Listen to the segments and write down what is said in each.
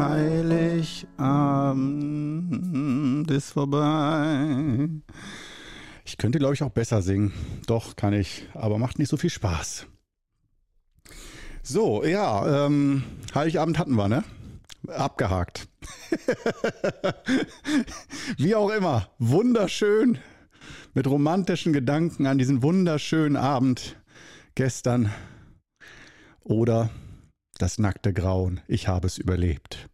Heiligabend ist vorbei. Ich könnte, glaube ich, auch besser singen. Doch, kann ich, aber macht nicht so viel Spaß. So, ja, ähm, Heiligabend hatten wir, ne? Abgehakt. Wie auch immer, wunderschön mit romantischen Gedanken an diesen wunderschönen Abend gestern oder das nackte Grauen. Ich habe es überlebt.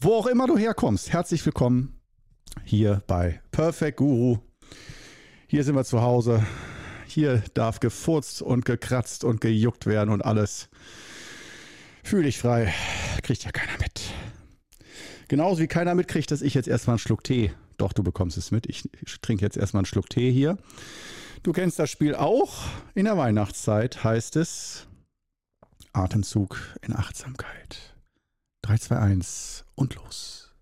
Wo auch immer du herkommst, herzlich willkommen hier bei Perfect Guru. Hier sind wir zu Hause. Hier darf gefurzt und gekratzt und gejuckt werden und alles. Fühl dich frei. Kriegt ja keiner mit. Genauso wie keiner mitkriegt, dass ich jetzt erstmal einen Schluck Tee. Doch, du bekommst es mit. Ich trinke jetzt erstmal einen Schluck Tee hier. Du kennst das Spiel auch. In der Weihnachtszeit heißt es Atemzug in Achtsamkeit. 3, 2, 1 und los.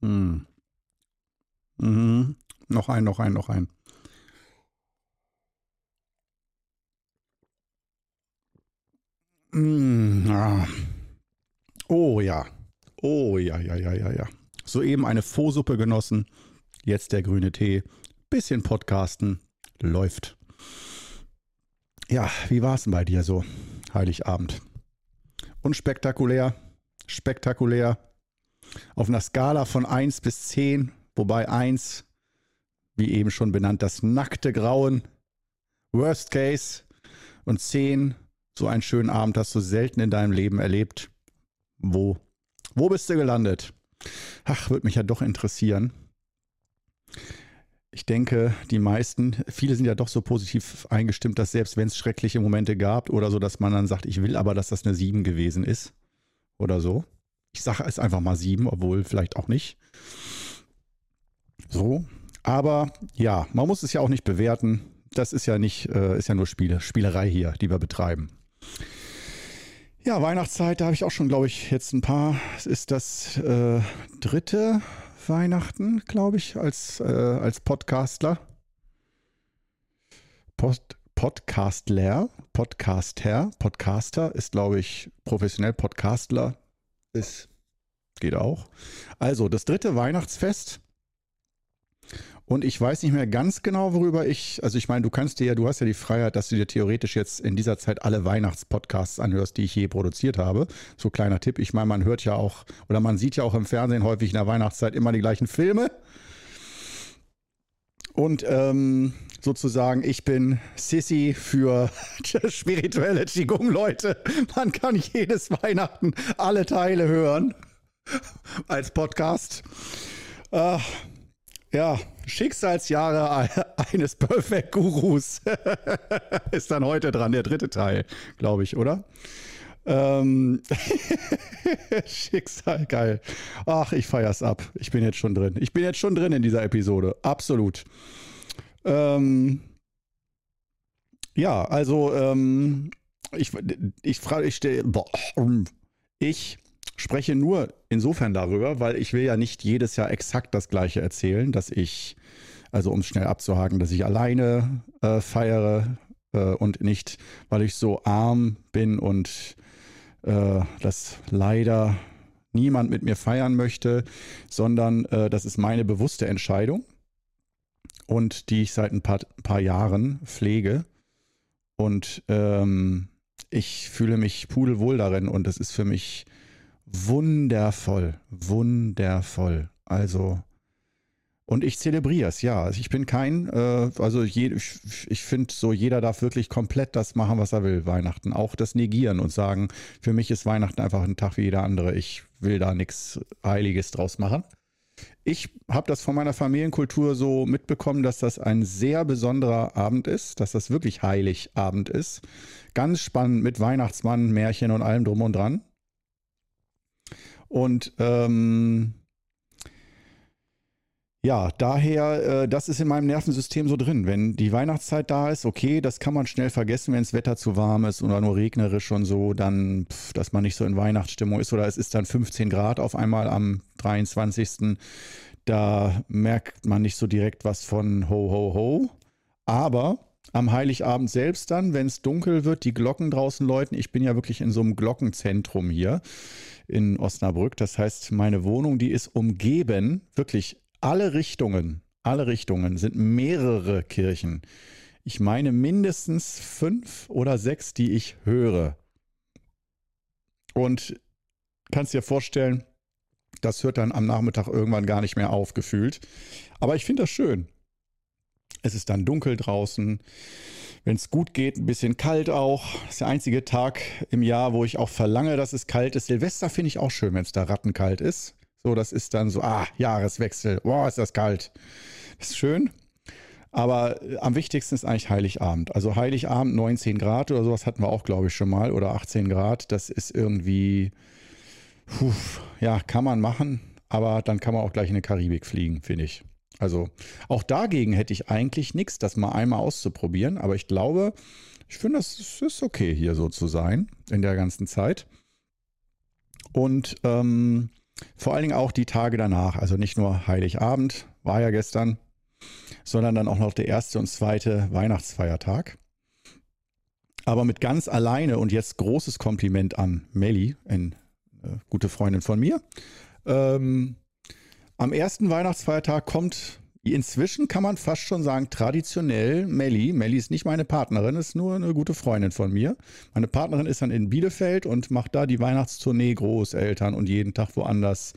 Hm. Mhm. Noch ein, noch ein, noch ein. Mm, ah. Oh ja. Oh ja, ja, ja, ja, ja. Soeben eine Faux-Suppe genossen. Jetzt der grüne Tee. Bisschen Podcasten. Läuft. Ja, wie war es denn bei dir so? Heiligabend. Unspektakulär. Spektakulär. Auf einer Skala von 1 bis 10, wobei 1, wie eben schon benannt, das nackte Grauen. Worst Case. Und 10, so einen schönen Abend hast du selten in deinem Leben erlebt. Wo? Wo bist du gelandet? Ach, würde mich ja doch interessieren. Ich denke, die meisten, viele sind ja doch so positiv eingestimmt, dass selbst wenn es schreckliche Momente gab oder so, dass man dann sagt, ich will aber, dass das eine 7 gewesen ist. Oder so. Ich sage es einfach mal 7, obwohl vielleicht auch nicht. So. Aber ja, man muss es ja auch nicht bewerten. Das ist ja nicht, äh, ist ja nur Spiele, Spielerei hier, die wir betreiben. Ja, Weihnachtszeit, da habe ich auch schon, glaube ich, jetzt ein paar. Es ist das äh, dritte Weihnachten, glaube ich, als, äh, als Podcastler. Post, Podcastler, Podcaster, Podcaster ist, glaube ich, professionell Podcastler. Ist, geht auch. Also, das dritte Weihnachtsfest und ich weiß nicht mehr ganz genau, worüber ich, also ich meine, du kannst dir ja, du hast ja die Freiheit, dass du dir theoretisch jetzt in dieser Zeit alle Weihnachtspodcasts anhörst, die ich je produziert habe. So kleiner Tipp. Ich meine, man hört ja auch, oder man sieht ja auch im Fernsehen häufig in der Weihnachtszeit immer die gleichen Filme. Und ähm, sozusagen, ich bin Sissy für spirituelle Qigong-Leute. Man kann jedes Weihnachten alle Teile hören als Podcast. Äh, ja, Schicksalsjahre eines Perfect Gurus ist dann heute dran, der dritte Teil, glaube ich, oder? Ähm Schicksal, geil. Ach, ich feier's ab. Ich bin jetzt schon drin. Ich bin jetzt schon drin in dieser Episode. Absolut. Ähm ja, also ähm, ich, ich frage, ich stelle, ich spreche nur insofern darüber, weil ich will ja nicht jedes Jahr exakt das gleiche erzählen, dass ich, also um es schnell abzuhaken, dass ich alleine äh, feiere äh, und nicht, weil ich so arm bin und äh, das leider niemand mit mir feiern möchte, sondern äh, das ist meine bewusste Entscheidung und die ich seit ein paar, paar Jahren pflege. Und ähm, ich fühle mich pudelwohl darin und es ist für mich wundervoll, wundervoll. Also, und ich zelebriere es, ja. Also ich bin kein, äh, also je, ich, ich finde so, jeder darf wirklich komplett das machen, was er will, Weihnachten. Auch das negieren und sagen, für mich ist Weihnachten einfach ein Tag wie jeder andere. Ich will da nichts Heiliges draus machen. Ich habe das von meiner Familienkultur so mitbekommen, dass das ein sehr besonderer Abend ist, dass das wirklich Heiligabend ist. Ganz spannend mit Weihnachtsmann, Märchen und allem drum und dran. Und ähm, ja, daher, äh, das ist in meinem Nervensystem so drin. Wenn die Weihnachtszeit da ist, okay, das kann man schnell vergessen, wenn das Wetter zu warm ist oder nur regnerisch und so, dann, pff, dass man nicht so in Weihnachtsstimmung ist oder es ist dann 15 Grad auf einmal am 23. Da merkt man nicht so direkt was von ho, ho, ho. Aber am Heiligabend selbst dann, wenn es dunkel wird, die Glocken draußen läuten. Ich bin ja wirklich in so einem Glockenzentrum hier in Osnabrück. Das heißt, meine Wohnung, die ist umgeben, wirklich alle Richtungen, alle Richtungen sind mehrere Kirchen. Ich meine mindestens fünf oder sechs, die ich höre. Und kannst dir vorstellen, das hört dann am Nachmittag irgendwann gar nicht mehr aufgefühlt. Aber ich finde das schön. Es ist dann dunkel draußen. Wenn es gut geht, ein bisschen kalt auch. Das ist der einzige Tag im Jahr, wo ich auch verlange, dass es kalt ist. Silvester finde ich auch schön, wenn es da rattenkalt ist. So, das ist dann so, ah, Jahreswechsel. Boah, ist das kalt. Das ist schön. Aber äh, am wichtigsten ist eigentlich Heiligabend. Also Heiligabend 19 Grad oder sowas hatten wir auch, glaube ich, schon mal. Oder 18 Grad. Das ist irgendwie, puh, ja, kann man machen. Aber dann kann man auch gleich in die Karibik fliegen, finde ich. Also auch dagegen hätte ich eigentlich nichts, das mal einmal auszuprobieren. Aber ich glaube, ich finde, es ist okay, hier so zu sein in der ganzen Zeit. Und ähm, vor allen Dingen auch die Tage danach. Also nicht nur Heiligabend, war ja gestern, sondern dann auch noch der erste und zweite Weihnachtsfeiertag. Aber mit ganz alleine und jetzt großes Kompliment an Melli, eine äh, gute Freundin von mir. Ähm, am ersten Weihnachtsfeiertag kommt inzwischen, kann man fast schon sagen, traditionell Melli. Melli ist nicht meine Partnerin, ist nur eine gute Freundin von mir. Meine Partnerin ist dann in Bielefeld und macht da die Weihnachtstournee Großeltern und jeden Tag woanders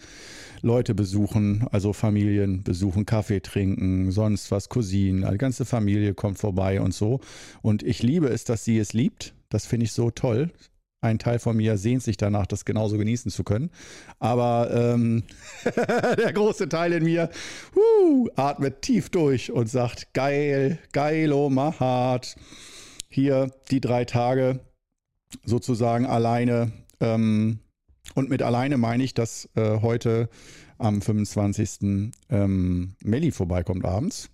Leute besuchen, also Familien besuchen, Kaffee trinken, sonst was, Cousinen, die ganze Familie kommt vorbei und so. Und ich liebe es, dass sie es liebt. Das finde ich so toll. Ein Teil von mir sehnt sich danach, das genauso genießen zu können. Aber ähm, der große Teil in mir uh, atmet tief durch und sagt, geil, geilo, mahat. Hier die drei Tage sozusagen alleine. Ähm, und mit alleine meine ich, dass äh, heute am 25. Ähm, Melli vorbeikommt abends.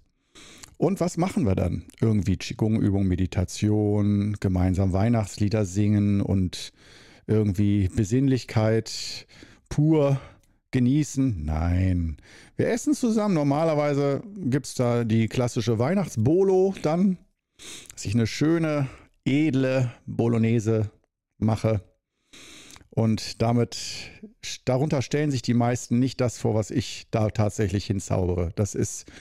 Und was machen wir dann? Irgendwie Qigong-Übung, Meditation, gemeinsam Weihnachtslieder singen und irgendwie Besinnlichkeit pur genießen? Nein. Wir essen zusammen. Normalerweise gibt es da die klassische Weihnachtsbolo dann, dass ich eine schöne, edle Bolognese mache. Und damit, darunter stellen sich die meisten nicht das vor, was ich da tatsächlich hinzaubere. Das ist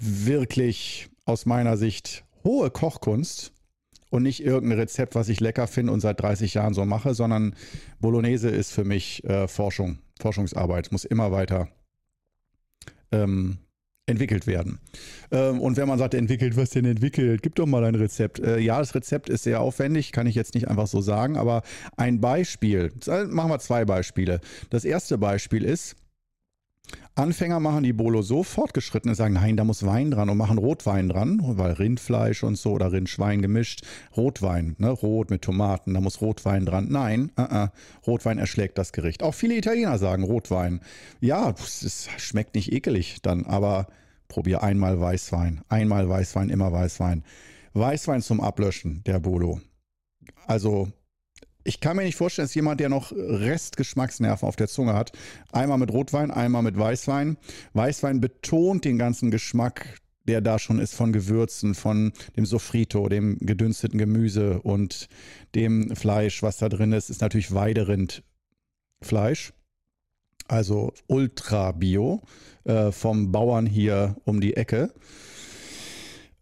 wirklich aus meiner Sicht hohe Kochkunst und nicht irgendein Rezept, was ich lecker finde und seit 30 Jahren so mache, sondern Bolognese ist für mich äh, Forschung, Forschungsarbeit, muss immer weiter ähm, entwickelt werden. Ähm, und wenn man sagt, entwickelt, was denn entwickelt? Gib doch mal ein Rezept. Äh, ja, das Rezept ist sehr aufwendig, kann ich jetzt nicht einfach so sagen, aber ein Beispiel, machen wir zwei Beispiele. Das erste Beispiel ist, Anfänger machen die Bolo so, Fortgeschrittene sagen, nein, da muss Wein dran und machen Rotwein dran, weil Rindfleisch und so oder Rindschwein gemischt, Rotwein, ne, rot mit Tomaten, da muss Rotwein dran. Nein, uh -uh, Rotwein erschlägt das Gericht. Auch viele Italiener sagen Rotwein. Ja, es schmeckt nicht ekelig dann, aber probier einmal Weißwein, einmal Weißwein, immer Weißwein. Weißwein zum Ablöschen, der Bolo. Also ich kann mir nicht vorstellen, dass jemand, der noch Restgeschmacksnerven auf der Zunge hat, einmal mit Rotwein, einmal mit Weißwein. Weißwein betont den ganzen Geschmack, der da schon ist von Gewürzen, von dem Sofrito, dem gedünsteten Gemüse und dem Fleisch, was da drin ist, ist natürlich Weiderindfleisch. Also ultra bio äh, vom Bauern hier um die Ecke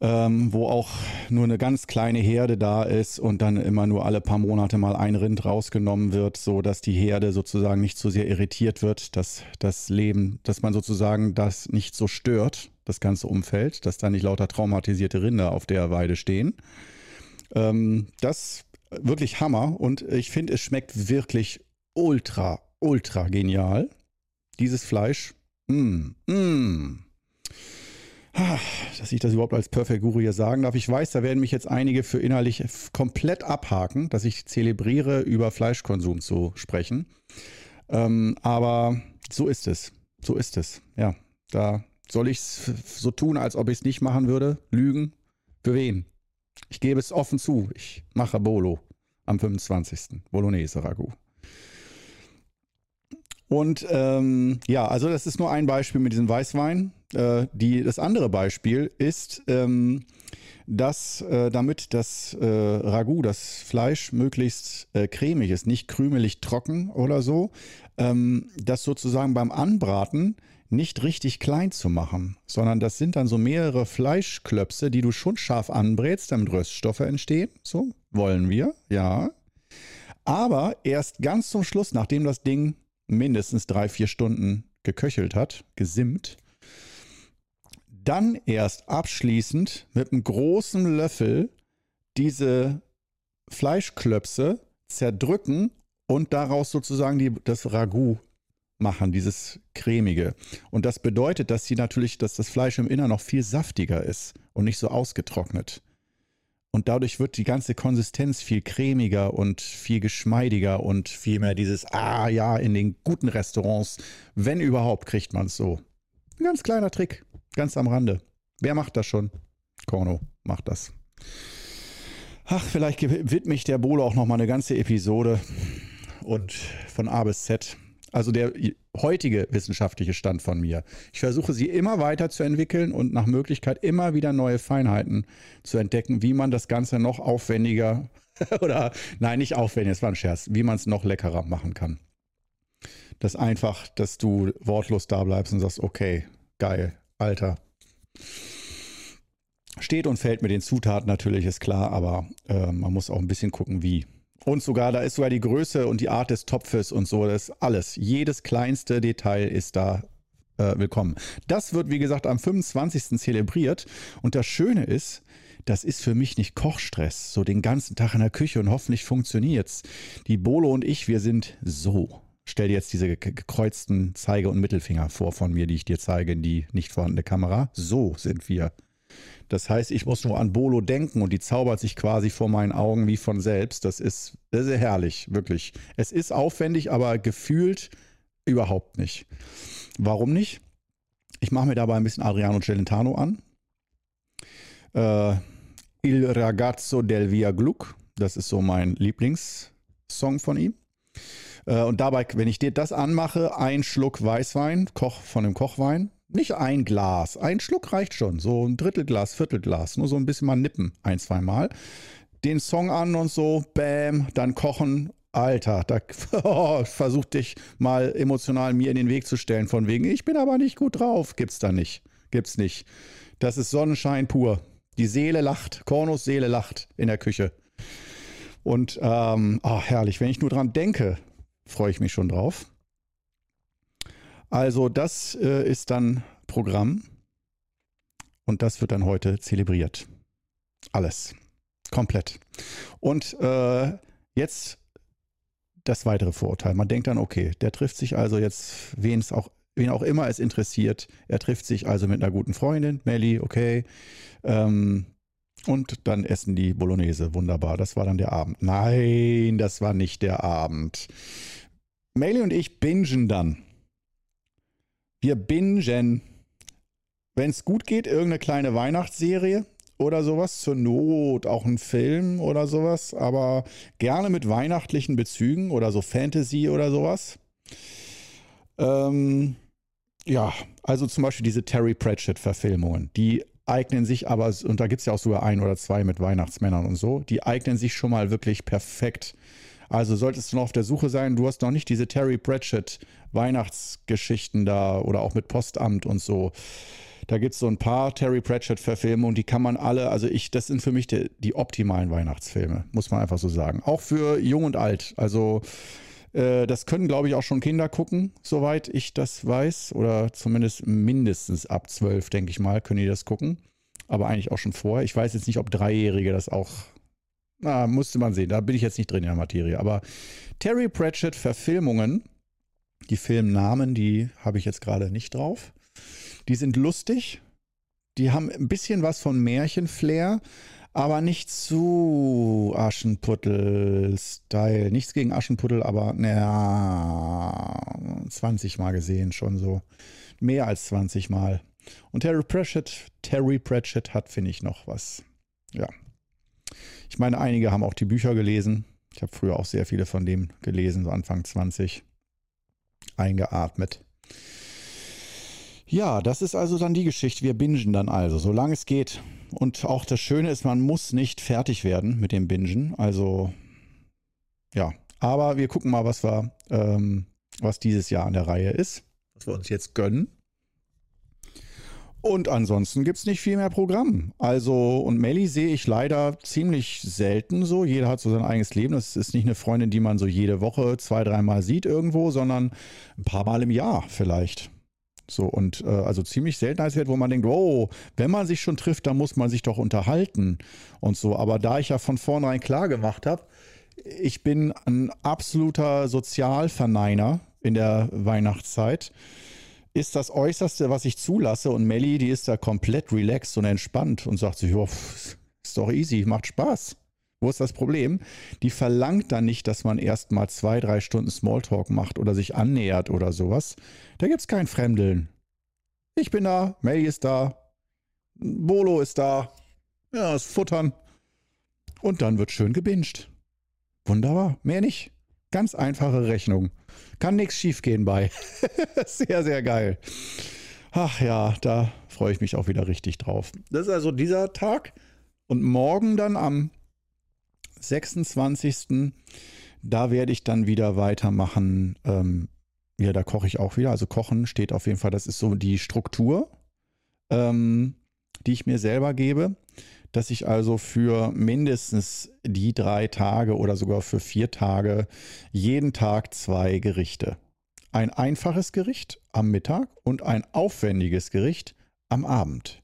ähm, wo auch nur eine ganz kleine Herde da ist und dann immer nur alle paar Monate mal ein Rind rausgenommen wird, so dass die Herde sozusagen nicht so sehr irritiert wird, dass das Leben, dass man sozusagen das nicht so stört, das ganze Umfeld, dass da nicht lauter traumatisierte Rinder auf der Weide stehen. Ähm, das wirklich Hammer und ich finde, es schmeckt wirklich ultra, ultra genial. Dieses Fleisch. Mm, mm dass ich das überhaupt als Perfect Guru hier sagen darf. Ich weiß, da werden mich jetzt einige für innerlich komplett abhaken, dass ich zelebriere, über Fleischkonsum zu sprechen. Ähm, aber so ist es. So ist es. Ja, da soll ich es so tun, als ob ich es nicht machen würde. Lügen? Für wen? Ich gebe es offen zu. Ich mache Bolo am 25. Bolognese Ragout. Und ähm, ja, also das ist nur ein Beispiel mit diesem Weißwein. Äh, die, das andere Beispiel ist, ähm, dass äh, damit das äh, Ragout, das Fleisch möglichst äh, cremig ist, nicht krümelig trocken oder so, ähm, das sozusagen beim Anbraten nicht richtig klein zu machen, sondern das sind dann so mehrere Fleischklöpse, die du schon scharf anbrätst, damit Röststoffe entstehen. So wollen wir, ja. Aber erst ganz zum Schluss, nachdem das Ding mindestens drei, vier Stunden geköchelt hat, gesimmt, dann erst abschließend mit einem großen Löffel diese Fleischklöpse zerdrücken und daraus sozusagen die, das Ragout machen, dieses cremige. Und das bedeutet, dass sie natürlich, dass das Fleisch im Inneren noch viel saftiger ist und nicht so ausgetrocknet. Und dadurch wird die ganze Konsistenz viel cremiger und viel geschmeidiger und viel mehr dieses, ah ja, in den guten Restaurants, wenn überhaupt, kriegt man es so. Ein ganz kleiner Trick, ganz am Rande. Wer macht das schon? Korno macht das. Ach, vielleicht widme ich der Bolo auch noch mal eine ganze Episode und von A bis Z also der heutige wissenschaftliche Stand von mir. Ich versuche sie immer weiter zu entwickeln und nach Möglichkeit immer wieder neue Feinheiten zu entdecken, wie man das Ganze noch aufwendiger oder nein, nicht aufwendig, das war ein Scherz, wie man es noch leckerer machen kann. Das einfach, dass du wortlos da bleibst und sagst, okay, geil, Alter. Steht und fällt mit den Zutaten natürlich, ist klar, aber äh, man muss auch ein bisschen gucken, wie. Und sogar, da ist sogar die Größe und die Art des Topfes und so, das alles. Jedes kleinste Detail ist da äh, willkommen. Das wird, wie gesagt, am 25. zelebriert. Und das Schöne ist, das ist für mich nicht Kochstress, so den ganzen Tag in der Küche und hoffentlich funktioniert's. Die Bolo und ich, wir sind so. Stell dir jetzt diese gekreuzten Zeige- und Mittelfinger vor von mir, die ich dir zeige in die nicht vorhandene Kamera. So sind wir. Das heißt, ich muss nur an Bolo denken und die zaubert sich quasi vor meinen Augen wie von selbst. Das ist, ist herrlich, wirklich. Es ist aufwendig, aber gefühlt überhaupt nicht. Warum nicht? Ich mache mir dabei ein bisschen Adriano Celentano an. Äh, Il ragazzo del Via Gluck. Das ist so mein Lieblingssong von ihm. Äh, und dabei, wenn ich dir das anmache, ein Schluck Weißwein, Koch von dem Kochwein, nicht ein Glas, ein Schluck reicht schon. So ein Drittelglas, Viertelglas. Nur so ein bisschen mal nippen, ein, zwei Mal. Den Song an und so, bam, dann kochen. Alter, da oh, versuch dich mal emotional mir in den Weg zu stellen, von wegen, ich bin aber nicht gut drauf. Gibt's da nicht. Gibt's nicht. Das ist Sonnenschein pur. Die Seele lacht, Kornos Seele lacht in der Küche. Und ähm, oh, herrlich, wenn ich nur dran denke, freue ich mich schon drauf. Also das äh, ist dann Programm und das wird dann heute zelebriert. Alles. Komplett. Und äh, jetzt das weitere Vorurteil. Man denkt dann, okay, der trifft sich also jetzt, wen es auch, wen auch immer es interessiert. Er trifft sich also mit einer guten Freundin, Melly, okay. Ähm, und dann essen die Bolognese. Wunderbar. Das war dann der Abend. Nein, das war nicht der Abend. Melly und ich bingen dann wir bingen, wenn es gut geht, irgendeine kleine Weihnachtsserie oder sowas. Zur Not auch ein Film oder sowas. Aber gerne mit weihnachtlichen Bezügen oder so Fantasy oder sowas. Ähm, ja, also zum Beispiel diese Terry Pratchett-Verfilmungen. Die eignen sich aber, und da gibt es ja auch sogar ein oder zwei mit Weihnachtsmännern und so, die eignen sich schon mal wirklich perfekt also solltest du noch auf der Suche sein, du hast noch nicht diese Terry Pratchett Weihnachtsgeschichten da oder auch mit Postamt und so. Da gibt es so ein paar Terry Pratchett-Verfilme und die kann man alle, also ich, das sind für mich die, die optimalen Weihnachtsfilme, muss man einfach so sagen. Auch für jung und alt. Also äh, das können, glaube ich, auch schon Kinder gucken, soweit ich das weiß. Oder zumindest mindestens ab zwölf, denke ich mal, können die das gucken. Aber eigentlich auch schon vorher. Ich weiß jetzt nicht, ob Dreijährige das auch na, musste man sehen. Da bin ich jetzt nicht drin in der Materie. Aber Terry Pratchett Verfilmungen, die Filmnamen, die habe ich jetzt gerade nicht drauf. Die sind lustig. Die haben ein bisschen was von Märchenflair, aber nicht zu Aschenputtel-Style. Nichts gegen Aschenputtel, aber naja, 20 Mal gesehen schon so. Mehr als 20 Mal. Und Terry Pratchett, Terry Pratchett hat, finde ich, noch was. Ja, ich meine, einige haben auch die Bücher gelesen. Ich habe früher auch sehr viele von dem gelesen, so Anfang 20. Eingeatmet. Ja, das ist also dann die Geschichte. Wir bingen dann also, solange es geht. Und auch das Schöne ist, man muss nicht fertig werden mit dem Bingen. Also, ja. Aber wir gucken mal, was wir, ähm, was dieses Jahr an der Reihe ist. Was wir uns jetzt gönnen. Und ansonsten gibt es nicht viel mehr Programm. Also, und Melly sehe ich leider ziemlich selten so. Jeder hat so sein eigenes Leben. Das ist nicht eine Freundin, die man so jede Woche zwei, dreimal sieht irgendwo, sondern ein paar Mal im Jahr vielleicht. So, und äh, also ziemlich Seltenheitswert, wo man denkt, oh, wenn man sich schon trifft, dann muss man sich doch unterhalten und so. Aber da ich ja von vornherein klar gemacht habe, ich bin ein absoluter Sozialverneiner in der Weihnachtszeit ist das Äußerste, was ich zulasse. Und Melli, die ist da komplett relaxed und entspannt und sagt sich, ist doch easy, macht Spaß. Wo ist das Problem? Die verlangt dann nicht, dass man erst mal zwei, drei Stunden Smalltalk macht oder sich annähert oder sowas. Da gibt es kein Fremdeln. Ich bin da, Melli ist da, Bolo ist da, ja, das Futtern. Und dann wird schön gebinged. Wunderbar, mehr nicht. Ganz einfache Rechnung. Kann nichts schiefgehen bei. sehr, sehr geil. Ach ja, da freue ich mich auch wieder richtig drauf. Das ist also dieser Tag. Und morgen dann am 26. Da werde ich dann wieder weitermachen. Ähm, ja, da koche ich auch wieder. Also Kochen steht auf jeden Fall, das ist so die Struktur, ähm, die ich mir selber gebe dass ich also für mindestens die drei Tage oder sogar für vier Tage jeden Tag zwei Gerichte. Ein einfaches Gericht am Mittag und ein aufwendiges Gericht am Abend.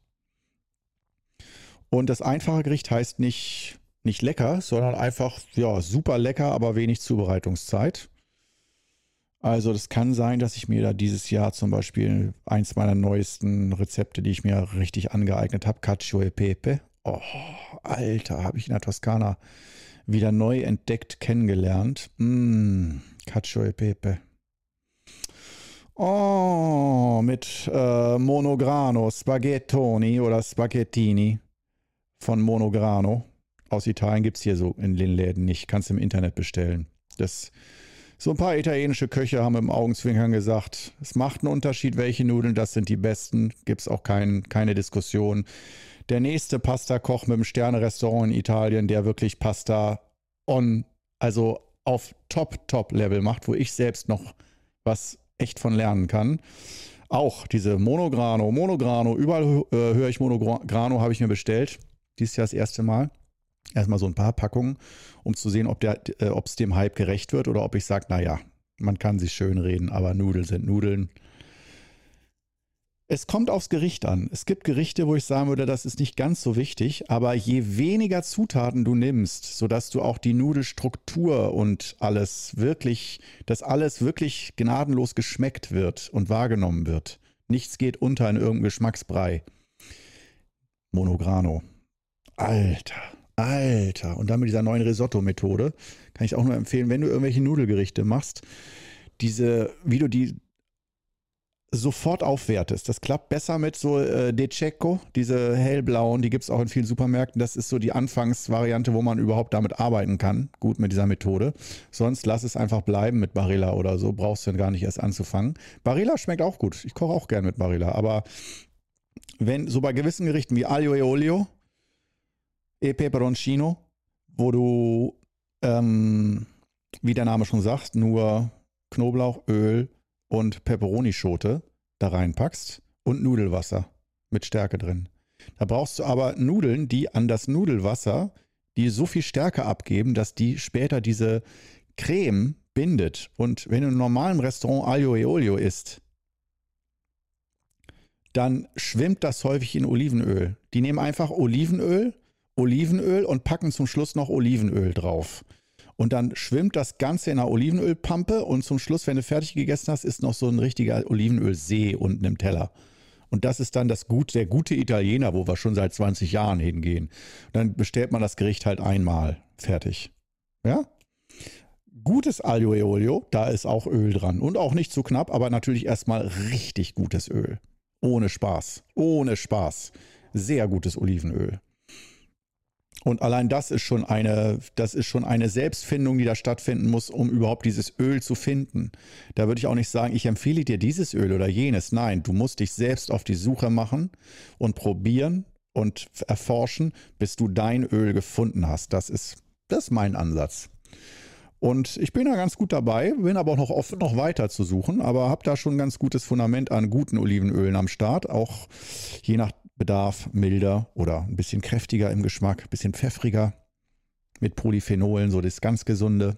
Und das einfache Gericht heißt nicht, nicht lecker, sondern einfach ja, super lecker, aber wenig Zubereitungszeit. Also das kann sein, dass ich mir da dieses Jahr zum Beispiel eins meiner neuesten Rezepte, die ich mir richtig angeeignet habe, Cacio e Pepe Oh, Alter, habe ich in der Toskana wieder neu entdeckt, kennengelernt. Mmm, Cacio e Pepe. Oh, mit äh, Monograno, Spaghettoni oder Spaghettini von Monograno. Aus Italien gibt es hier so in den Läden nicht. Kannst im Internet bestellen. Das, so ein paar italienische Köche haben im Augenzwinkern gesagt, es macht einen Unterschied, welche Nudeln das sind die besten. Gibt es auch kein, keine Diskussion der nächste Pasta-Koch mit dem Sterne-Restaurant in Italien, der wirklich Pasta on, also auf Top-Top-Level macht, wo ich selbst noch was echt von lernen kann. Auch diese Monograno, Monograno, überall äh, höre ich Monograno, habe ich mir bestellt. Dieses Jahr das erste Mal. Erstmal so ein paar Packungen, um zu sehen, ob äh, es dem Hype gerecht wird oder ob ich sage, naja, man kann sich schön reden, aber Nudeln sind Nudeln. Es kommt aufs Gericht an. Es gibt Gerichte, wo ich sagen würde, das ist nicht ganz so wichtig, aber je weniger Zutaten du nimmst, sodass du auch die Nudelstruktur und alles wirklich, dass alles wirklich gnadenlos geschmeckt wird und wahrgenommen wird. Nichts geht unter in irgendeinem Geschmacksbrei. Monograno. Alter, Alter. Und dann mit dieser neuen Risotto-Methode kann ich auch nur empfehlen, wenn du irgendwelche Nudelgerichte machst, diese, wie du die sofort aufwertest. Das klappt besser mit so äh, De Cecco, diese hellblauen, die gibt es auch in vielen Supermärkten. Das ist so die Anfangsvariante, wo man überhaupt damit arbeiten kann. Gut mit dieser Methode. Sonst lass es einfach bleiben mit Barilla oder so. Brauchst du dann gar nicht erst anzufangen. Barilla schmeckt auch gut. Ich koche auch gern mit Barilla. Aber wenn so bei gewissen Gerichten wie Aglio e Olio, e Peperoncino, wo du, ähm, wie der Name schon sagt, nur Knoblauch, Öl, und Peperoni-Schote da reinpackst und Nudelwasser mit Stärke drin. Da brauchst du aber Nudeln, die an das Nudelwasser, die so viel Stärke abgeben, dass die später diese Creme bindet. Und wenn du in einem normalen Restaurant Aglio e Olio isst, dann schwimmt das häufig in Olivenöl. Die nehmen einfach Olivenöl, Olivenöl und packen zum Schluss noch Olivenöl drauf. Und dann schwimmt das Ganze in einer Olivenölpampe und zum Schluss, wenn du fertig gegessen hast, ist noch so ein richtiger Olivenölsee unten im Teller. Und das ist dann das Gut, der gute Italiener, wo wir schon seit 20 Jahren hingehen. Und dann bestellt man das Gericht halt einmal. Fertig. Ja? Gutes Aglio e Olio, da ist auch Öl dran. Und auch nicht zu knapp, aber natürlich erstmal richtig gutes Öl. Ohne Spaß. Ohne Spaß. Sehr gutes Olivenöl. Und allein das ist schon eine, das ist schon eine Selbstfindung, die da stattfinden muss, um überhaupt dieses Öl zu finden. Da würde ich auch nicht sagen, ich empfehle dir dieses Öl oder jenes. Nein, du musst dich selbst auf die Suche machen und probieren und erforschen, bis du dein Öl gefunden hast. Das ist, das ist mein Ansatz. Und ich bin da ganz gut dabei, bin aber auch noch offen, noch weiter zu suchen, aber habe da schon ein ganz gutes Fundament an guten Olivenölen am Start, auch je nach Bedarf milder oder ein bisschen kräftiger im Geschmack, ein bisschen pfeffriger mit Polyphenolen, so das ganz gesunde.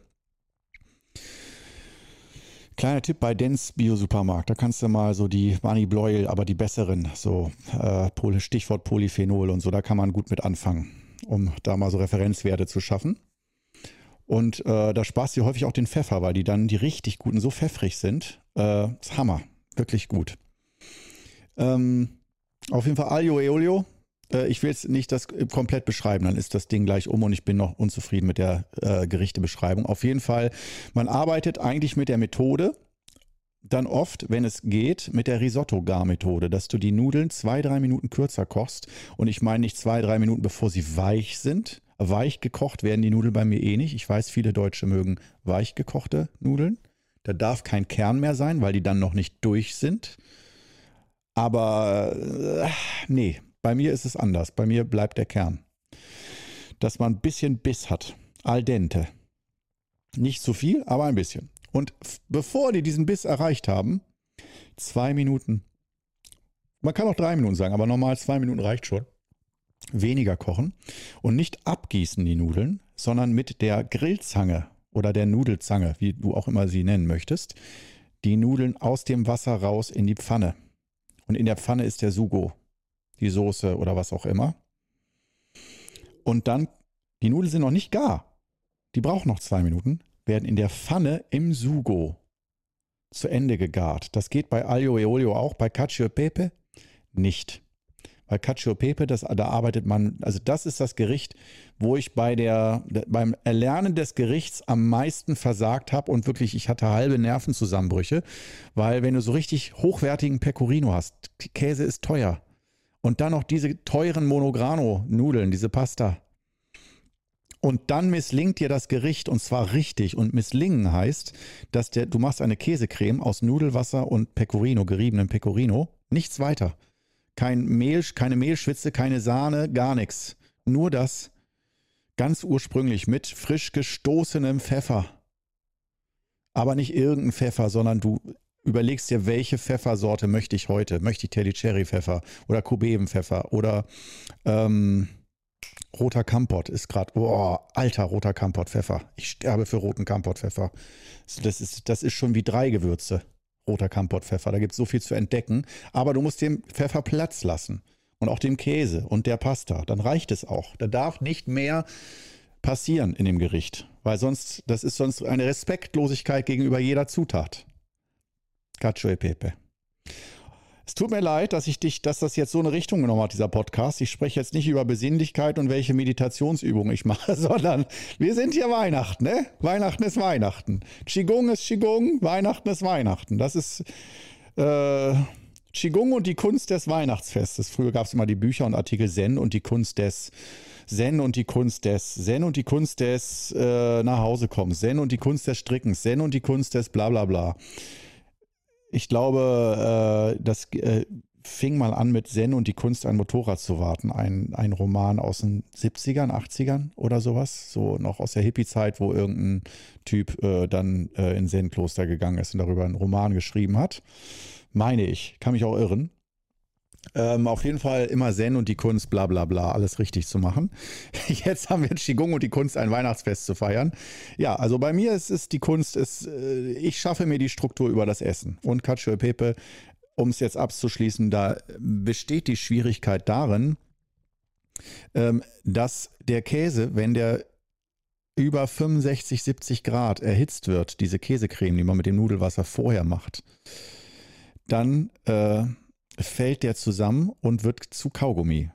Kleiner Tipp bei Dens Bio-Supermarkt, da kannst du mal so die Money Bloil, aber die besseren, so äh, Stichwort Polyphenol und so, da kann man gut mit anfangen, um da mal so Referenzwerte zu schaffen. Und äh, da sparst du häufig auch den Pfeffer, weil die dann die richtig guten so pfeffrig sind. Äh, ist Hammer, wirklich gut. Ähm, auf jeden Fall Alio Eolio. Äh, ich will jetzt nicht das komplett beschreiben, dann ist das Ding gleich um und ich bin noch unzufrieden mit der äh, Gerichtebeschreibung. Auf jeden Fall, man arbeitet eigentlich mit der Methode, dann oft, wenn es geht, mit der Risotto-Gar-Methode, dass du die Nudeln zwei, drei Minuten kürzer kochst. Und ich meine nicht zwei, drei Minuten, bevor sie weich sind. Weich gekocht werden die Nudeln bei mir eh nicht. Ich weiß, viele Deutsche mögen weich gekochte Nudeln. Da darf kein Kern mehr sein, weil die dann noch nicht durch sind. Aber äh, nee, bei mir ist es anders. Bei mir bleibt der Kern. Dass man ein bisschen Biss hat. Al dente. Nicht zu viel, aber ein bisschen. Und bevor die diesen Biss erreicht haben, zwei Minuten. Man kann auch drei Minuten sagen, aber normal zwei Minuten reicht schon. Weniger kochen und nicht abgießen die Nudeln, sondern mit der Grillzange oder der Nudelzange, wie du auch immer sie nennen möchtest, die Nudeln aus dem Wasser raus in die Pfanne. Und in der Pfanne ist der Sugo, die Soße oder was auch immer. Und dann, die Nudeln sind noch nicht gar. Die brauchen noch zwei Minuten, werden in der Pfanne im Sugo zu Ende gegart. Das geht bei Aglio e Olio auch, bei Cacio e Pepe nicht. Bei Cacio Pepe, das, da arbeitet man, also das ist das Gericht, wo ich bei der, beim Erlernen des Gerichts am meisten versagt habe und wirklich, ich hatte halbe Nervenzusammenbrüche, weil wenn du so richtig hochwertigen Pecorino hast, Käse ist teuer. Und dann noch diese teuren Monograno-Nudeln, diese Pasta. Und dann misslingt dir das Gericht und zwar richtig. Und misslingen heißt, dass der, du machst eine Käsecreme aus Nudelwasser und Pecorino, geriebenem Pecorino. Nichts weiter. Kein Mehl, keine Mehlschwitze, keine Sahne, gar nichts. Nur das ganz ursprünglich mit frisch gestoßenem Pfeffer. Aber nicht irgendein Pfeffer, sondern du überlegst dir, welche Pfeffersorte möchte ich heute? Möchte ich Teddy Cherry Pfeffer oder Kubevenpfeffer oder ähm, roter Kampot ist gerade, oh, alter roter Kampot Pfeffer. Ich sterbe für roten Kampot Pfeffer. Das ist, das ist schon wie drei Gewürze roter Kampotpfeffer. Da gibt es so viel zu entdecken. Aber du musst dem Pfeffer Platz lassen. Und auch dem Käse und der Pasta. Dann reicht es auch. Da darf nicht mehr passieren in dem Gericht. Weil sonst, das ist sonst eine Respektlosigkeit gegenüber jeder Zutat. Cacio e pepe. Es tut mir leid, dass ich dich, dass das jetzt so eine Richtung genommen hat, dieser Podcast. Ich spreche jetzt nicht über Besinnlichkeit und welche Meditationsübungen ich mache, sondern wir sind hier Weihnachten, ne? Weihnachten ist Weihnachten. Qigong ist Qigong, Weihnachten ist Weihnachten. Das ist äh, Qigong und die Kunst des Weihnachtsfestes. Früher gab es immer die Bücher und Artikel Zen und die Kunst des Zen und die Kunst des Zen und die Kunst des äh, nach Hause kommen, Zen und die Kunst des Strickens, Zen und die Kunst des bla bla bla ich glaube, äh, das äh, fing mal an mit Zen und die Kunst, ein Motorrad zu warten. Ein, ein Roman aus den 70ern, 80ern oder sowas. So noch aus der Hippie-Zeit, wo irgendein Typ äh, dann äh, in Zen-Kloster gegangen ist und darüber einen Roman geschrieben hat. Meine ich, kann mich auch irren. Ähm, auf jeden Fall immer Zen und die Kunst, bla bla bla, alles richtig zu machen. Jetzt haben wir Qigong und die Kunst, ein Weihnachtsfest zu feiern. Ja, also bei mir ist es die Kunst, ist, äh, ich schaffe mir die Struktur über das Essen. Und Cacio Pepe, um es jetzt abzuschließen, da besteht die Schwierigkeit darin, ähm, dass der Käse, wenn der über 65, 70 Grad erhitzt wird, diese Käsecreme, die man mit dem Nudelwasser vorher macht, dann äh, fällt der zusammen und wird zu Kaugummi.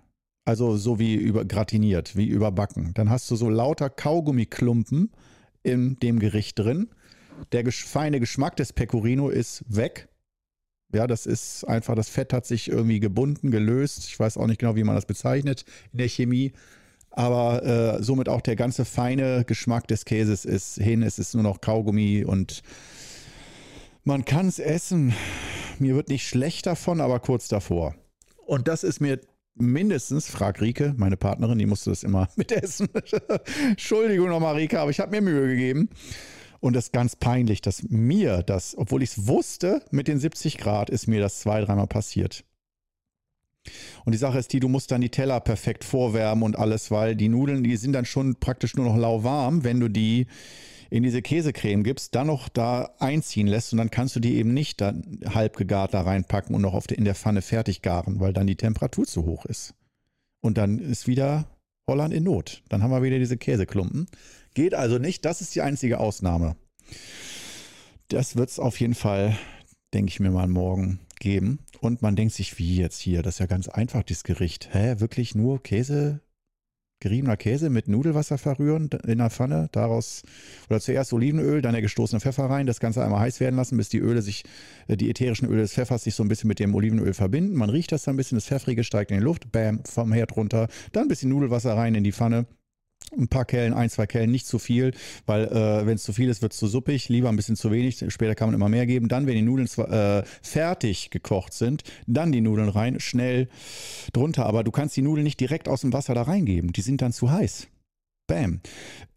Also so wie über gratiniert, wie überbacken. Dann hast du so lauter Kaugummiklumpen in dem Gericht drin. Der feine Geschmack des Pecorino ist weg. Ja, das ist einfach, das Fett hat sich irgendwie gebunden, gelöst. Ich weiß auch nicht genau, wie man das bezeichnet in der Chemie. aber äh, somit auch der ganze feine Geschmack des Käses ist hin. Es ist nur noch Kaugummi und man kann es essen. Mir wird nicht schlecht davon, aber kurz davor. Und das ist mir mindestens, frag Rike, meine Partnerin, die musste das immer mitessen. Entschuldigung nochmal, Rike, aber ich habe mir Mühe gegeben. Und das ist ganz peinlich, dass mir das, obwohl ich es wusste, mit den 70 Grad ist mir das zwei, dreimal passiert. Und die Sache ist die, du musst dann die Teller perfekt vorwärmen und alles, weil die Nudeln, die sind dann schon praktisch nur noch lauwarm, wenn du die in diese Käsecreme gibst, dann noch da einziehen lässt und dann kannst du die eben nicht dann halb gegart da reinpacken und noch auf die, in der Pfanne fertig garen, weil dann die Temperatur zu hoch ist. Und dann ist wieder Holland in Not. Dann haben wir wieder diese Käseklumpen. Geht also nicht. Das ist die einzige Ausnahme. Das wird es auf jeden Fall, denke ich mir mal, morgen geben. Und man denkt sich, wie jetzt hier? Das ist ja ganz einfach, dieses Gericht. Hä, wirklich nur Käse, geriebener Käse mit Nudelwasser verrühren in der Pfanne, daraus oder zuerst Olivenöl, dann der gestoßene Pfeffer rein, das Ganze einmal heiß werden lassen, bis die Öle sich, äh, die ätherischen Öle des Pfeffers sich so ein bisschen mit dem Olivenöl verbinden. Man riecht das dann ein bisschen, das Pfeffrige steigt in die Luft, bam, vom Herd runter, dann ein bisschen Nudelwasser rein in die Pfanne ein paar Kellen, ein, zwei Kellen, nicht zu viel, weil äh, wenn es zu viel ist, wird es zu suppig. Lieber ein bisschen zu wenig, später kann man immer mehr geben. Dann, wenn die Nudeln äh, fertig gekocht sind, dann die Nudeln rein, schnell drunter. Aber du kannst die Nudeln nicht direkt aus dem Wasser da reingeben, die sind dann zu heiß. Bam.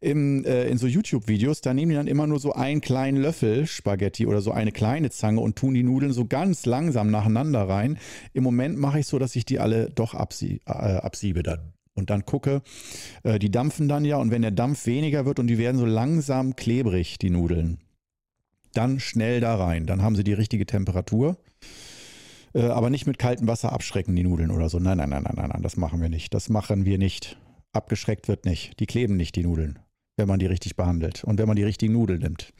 Im, äh, in so YouTube-Videos, da nehmen die dann immer nur so einen kleinen Löffel Spaghetti oder so eine kleine Zange und tun die Nudeln so ganz langsam nacheinander rein. Im Moment mache ich so, dass ich die alle doch absie äh, absiebe dann und dann gucke, äh, die dampfen dann ja und wenn der Dampf weniger wird und die werden so langsam klebrig, die Nudeln, dann schnell da rein. Dann haben sie die richtige Temperatur. Äh, aber nicht mit kaltem Wasser abschrecken, die Nudeln oder so. Nein, nein, nein, nein, nein, nein, das machen wir nicht. Das machen wir nicht. Abgeschreckt wird nicht. Die kleben nicht, die Nudeln, wenn man die richtig behandelt und wenn man die richtigen Nudeln nimmt.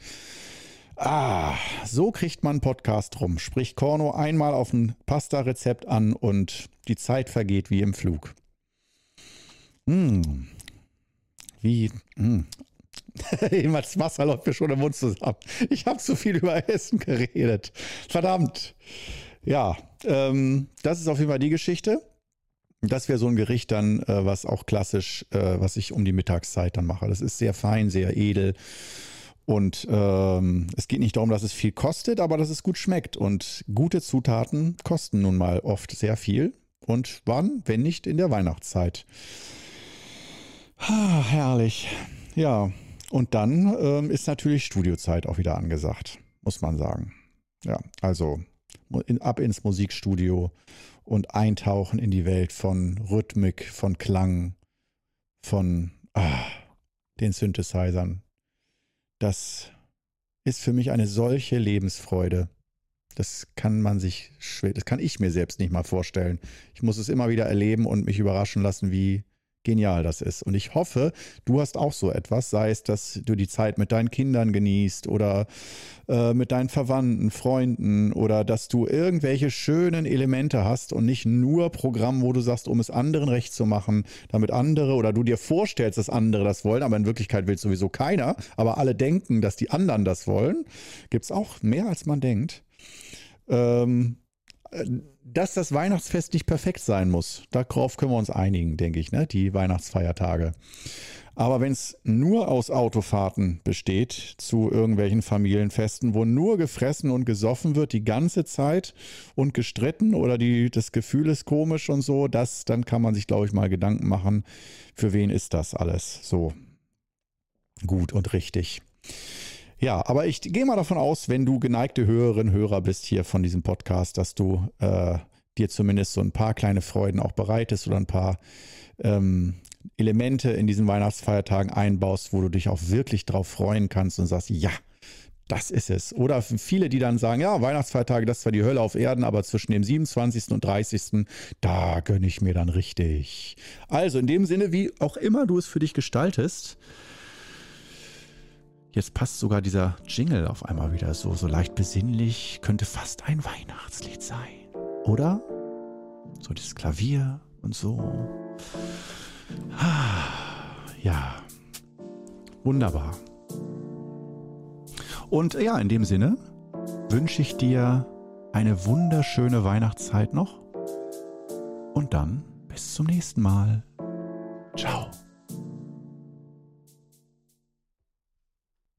Ah, so kriegt man einen Podcast rum. Sprich Korno einmal auf ein Pasta-Rezept an und die Zeit vergeht wie im Flug. Mmh. Wie. Mmh. das Wasser läuft mir schon im Mund zusammen. Ich habe zu viel über Essen geredet. Verdammt. Ja, ähm, das ist auf jeden Fall die Geschichte. Das wäre so ein Gericht dann, äh, was auch klassisch, äh, was ich um die Mittagszeit dann mache. Das ist sehr fein, sehr edel. Und ähm, es geht nicht darum, dass es viel kostet, aber dass es gut schmeckt. Und gute Zutaten kosten nun mal oft sehr viel. Und wann, wenn nicht in der Weihnachtszeit. Ah, herrlich. Ja, und dann ähm, ist natürlich Studiozeit auch wieder angesagt, muss man sagen. Ja, also in, ab ins Musikstudio und eintauchen in die Welt von Rhythmik, von Klang, von ah, den Synthesizern. Das ist für mich eine solche Lebensfreude. Das kann man sich schwer, das kann ich mir selbst nicht mal vorstellen. Ich muss es immer wieder erleben und mich überraschen lassen, wie genial das ist. Und ich hoffe, du hast auch so etwas, sei es, dass du die Zeit mit deinen Kindern genießt oder äh, mit deinen Verwandten, Freunden oder dass du irgendwelche schönen Elemente hast und nicht nur Programm, wo du sagst, um es anderen recht zu machen, damit andere oder du dir vorstellst, dass andere das wollen, aber in Wirklichkeit will sowieso keiner, aber alle denken, dass die anderen das wollen. Gibt es auch mehr, als man denkt. Ähm, äh, dass das Weihnachtsfest nicht perfekt sein muss. Darauf können wir uns einigen, denke ich, ne? die Weihnachtsfeiertage. Aber wenn es nur aus Autofahrten besteht zu irgendwelchen Familienfesten, wo nur gefressen und gesoffen wird die ganze Zeit und gestritten oder die, das Gefühl ist komisch und so, das, dann kann man sich, glaube ich, mal Gedanken machen, für wen ist das alles so gut und richtig. Ja, aber ich gehe mal davon aus, wenn du geneigte Hörerin, Hörer bist hier von diesem Podcast, dass du äh, dir zumindest so ein paar kleine Freuden auch bereitest oder ein paar ähm, Elemente in diesen Weihnachtsfeiertagen einbaust, wo du dich auch wirklich drauf freuen kannst und sagst, ja, das ist es. Oder viele, die dann sagen, ja, Weihnachtsfeiertage, das zwar die Hölle auf Erden, aber zwischen dem 27. und 30. da gönne ich mir dann richtig. Also in dem Sinne, wie auch immer du es für dich gestaltest, Jetzt passt sogar dieser Jingle auf einmal wieder so, so leicht besinnlich, könnte fast ein Weihnachtslied sein. Oder? So dieses Klavier und so. Ah, ja. Wunderbar. Und ja, in dem Sinne wünsche ich dir eine wunderschöne Weihnachtszeit noch. Und dann bis zum nächsten Mal. Ciao.